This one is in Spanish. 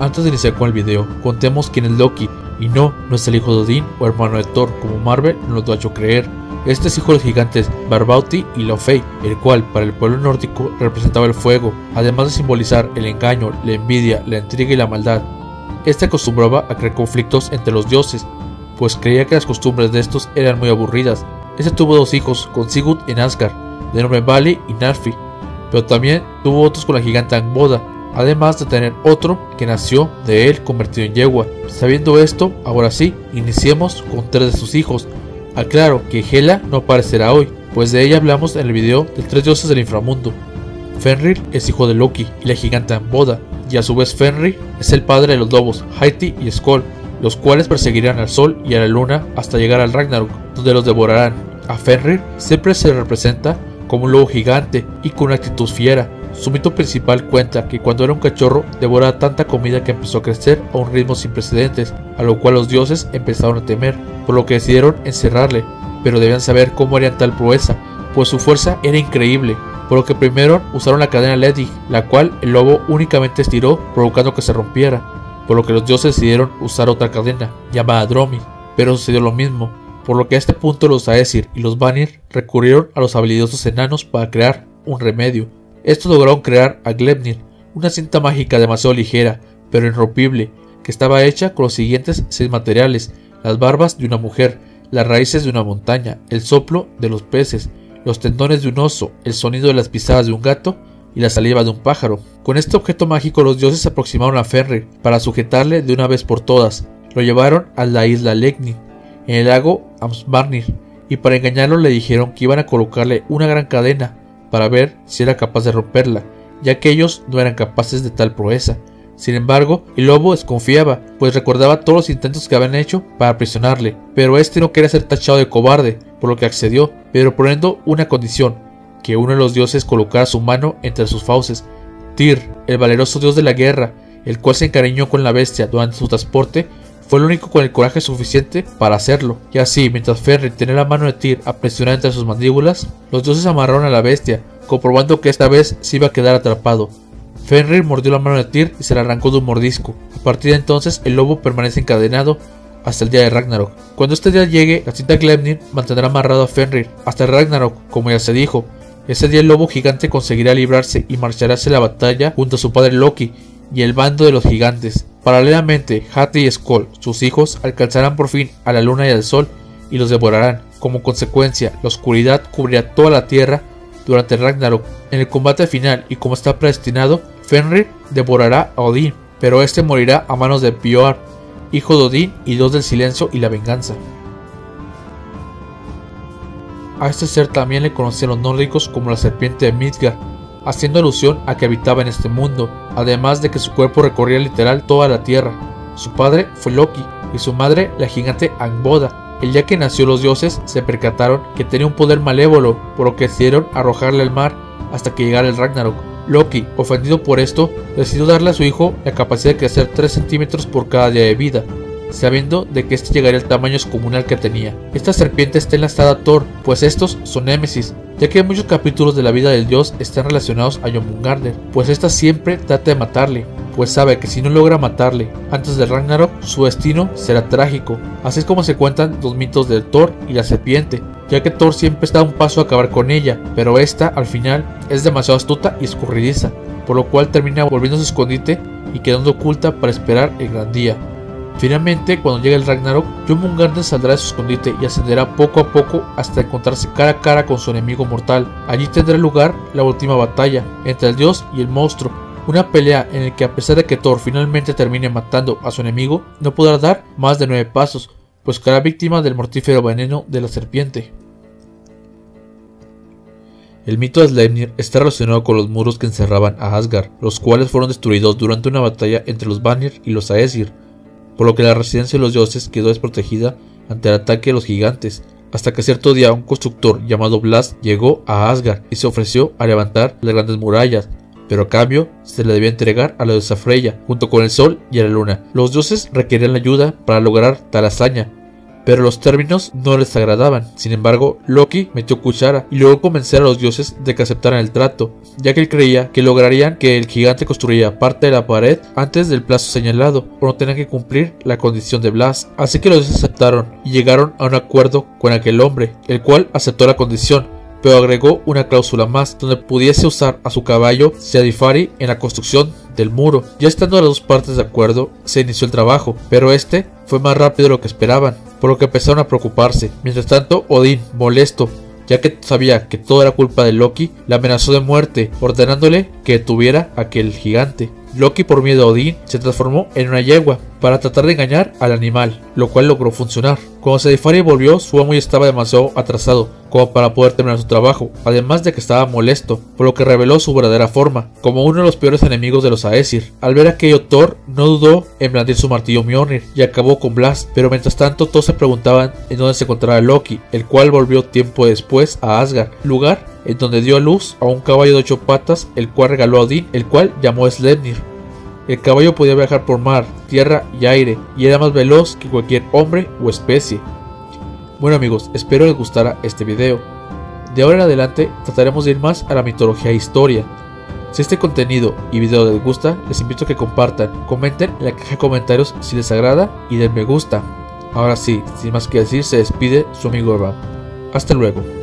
Antes de iniciar con el video, contemos quién es Loki, y no, no es el hijo de Odín o hermano de Thor, como Marvel nos lo ha hecho creer. Este es hijo de los gigantes Barbauti y Laufey, el cual para el pueblo nórdico representaba el fuego, además de simbolizar el engaño, la envidia, la intriga y la maldad. Este acostumbraba a crear conflictos entre los dioses, pues creía que las costumbres de estos eran muy aburridas. Este tuvo dos hijos con Sigurd en Asgard, de nombre Vali y Narfi, pero también tuvo otros con la gigante Angboda, además de tener otro que nació de él convertido en yegua. Sabiendo esto, ahora sí, iniciemos con tres de sus hijos. Aclaro que Hela no aparecerá hoy, pues de ella hablamos en el video de tres dioses del inframundo. Fenrir es hijo de Loki y la gigante Amboda, y a su vez Fenrir es el padre de los lobos Haiti y Skoll, los cuales perseguirán al sol y a la luna hasta llegar al Ragnarok, donde los devorarán. A Fenrir siempre se representa como un lobo gigante y con una actitud fiera, su mito principal cuenta que cuando era un cachorro devoraba tanta comida que empezó a crecer a un ritmo sin precedentes, a lo cual los dioses empezaron a temer, por lo que decidieron encerrarle, pero debían saber cómo harían tal proeza, pues su fuerza era increíble, por lo que primero usaron la cadena Ledig, la cual el lobo únicamente estiró provocando que se rompiera, por lo que los dioses decidieron usar otra cadena, llamada Dromi, pero sucedió lo mismo, por lo que a este punto los Aesir y los Vanir recurrieron a los habilidosos enanos para crear un remedio, estos lograron crear a Gleipnir, una cinta mágica demasiado ligera, pero irrompible, que estaba hecha con los siguientes seis materiales, las barbas de una mujer, las raíces de una montaña, el soplo de los peces, los tendones de un oso, el sonido de las pisadas de un gato y la saliva de un pájaro. Con este objeto mágico los dioses se aproximaron a Fenrir para sujetarle de una vez por todas. Lo llevaron a la isla Legni, en el lago Amsbarnir, y para engañarlo le dijeron que iban a colocarle una gran cadena para ver si era capaz de romperla, ya que ellos no eran capaces de tal proeza. Sin embargo, el lobo desconfiaba, pues recordaba todos los intentos que habían hecho para aprisionarle, pero este no quería ser tachado de cobarde, por lo que accedió, pero poniendo una condición, que uno de los dioses colocara su mano entre sus fauces. Tyr, el valeroso dios de la guerra, el cual se encariñó con la bestia durante su transporte, fue el único con el coraje suficiente para hacerlo, y así, mientras Fenrir tenía la mano de Tyr apresionada entre sus mandíbulas, los dioses amarraron a la bestia, comprobando que esta vez se iba a quedar atrapado. Fenrir mordió la mano de Tyr y se la arrancó de un mordisco. A partir de entonces, el lobo permanece encadenado hasta el día de Ragnarok. Cuando este día llegue, la cinta Gleipnir mantendrá amarrado a Fenrir hasta el Ragnarok, como ya se dijo. Ese día el lobo gigante conseguirá librarse y marchará hacia la batalla junto a su padre Loki y el bando de los gigantes. Paralelamente, Hati y Skoll, sus hijos, alcanzarán por fin a la luna y al sol y los devorarán. Como consecuencia, la oscuridad cubrirá toda la tierra durante Ragnarok. En el combate final y como está predestinado, Fenrir devorará a Odín, pero este morirá a manos de Björn, hijo de Odín y dios del silencio y la venganza. A este ser también le conocían los nórdicos como la serpiente de Midgard, haciendo alusión a que habitaba en este mundo, además de que su cuerpo recorría literal toda la tierra. Su padre fue Loki y su madre la gigante Angboda. El día que nació los dioses se percataron que tenía un poder malévolo, por lo que decidieron arrojarle al mar hasta que llegara el Ragnarok. Loki, ofendido por esto, decidió darle a su hijo la capacidad de crecer 3 centímetros por cada día de vida, sabiendo de que este llegaría al tamaño descomunal que tenía. Esta serpiente está enlazada a Thor, pues estos son némesis, ya que muchos capítulos de la vida del dios están relacionados a Jormungandr, pues esta siempre trata de matarle, pues sabe que si no logra matarle antes de Ragnarok, su destino será trágico. Así es como se cuentan los mitos del Thor y la serpiente, ya que Thor siempre está a un paso a acabar con ella, pero esta al final es demasiado astuta y escurridiza, por lo cual termina volviendo a su escondite y quedando oculta para esperar el gran día. Finalmente, cuando llegue el Ragnarok, Jormungandr saldrá de su escondite y ascenderá poco a poco hasta encontrarse cara a cara con su enemigo mortal. Allí tendrá lugar la última batalla entre el dios y el monstruo, una pelea en la que a pesar de que Thor finalmente termine matando a su enemigo, no podrá dar más de nueve pasos, pues caerá víctima del mortífero veneno de la serpiente. El mito de Sleipnir está relacionado con los muros que encerraban a Asgard, los cuales fueron destruidos durante una batalla entre los Vanir y los Aesir, por lo que la residencia de los dioses quedó desprotegida ante el ataque de los gigantes, hasta que cierto día un constructor llamado Blas llegó a Asgard y se ofreció a levantar las grandes murallas, pero a cambio se le debía entregar a la diosa Freya, junto con el sol y la luna. Los dioses requerían la ayuda para lograr tal hazaña, pero los términos no les agradaban. Sin embargo, Loki metió cuchara y logró convencer a los dioses de que aceptaran el trato, ya que él creía que lograrían que el gigante construya parte de la pared antes del plazo señalado, o no tenían que cumplir la condición de Blas. Así que los dioses aceptaron y llegaron a un acuerdo con aquel hombre, el cual aceptó la condición, pero agregó una cláusula más donde pudiese usar a su caballo Siadifari en la construcción del muro. Ya estando las dos partes de acuerdo, se inició el trabajo, pero este fue más rápido de lo que esperaban, por lo que empezaron a preocuparse. Mientras tanto, Odín, molesto, ya que sabía que todo era culpa de Loki, le amenazó de muerte, ordenándole que detuviera a aquel gigante. Loki por miedo a Odín se transformó en una yegua para tratar de engañar al animal, lo cual logró funcionar. Cuando Sedifari volvió, su amo ya estaba demasiado atrasado como para poder terminar su trabajo, además de que estaba molesto, por lo que reveló su verdadera forma, como uno de los peores enemigos de los Aesir. Al ver aquello, Thor no dudó en blandir su martillo Mjolnir y acabó con Blast, pero mientras tanto todos se preguntaban en dónde se encontraba Loki, el cual volvió tiempo después a Asgard, lugar en donde dio a luz a un caballo de ocho patas, el cual regaló a Odín, el cual llamó Sleipnir. El caballo podía viajar por mar, tierra y aire, y era más veloz que cualquier hombre o especie. Bueno amigos, espero les gustara este video. De ahora en adelante trataremos de ir más a la mitología e historia. Si este contenido y video les gusta, les invito a que compartan, comenten en la caja de comentarios si les agrada y den me gusta. Ahora sí, sin más que decir, se despide su amigo Eva. Hasta luego.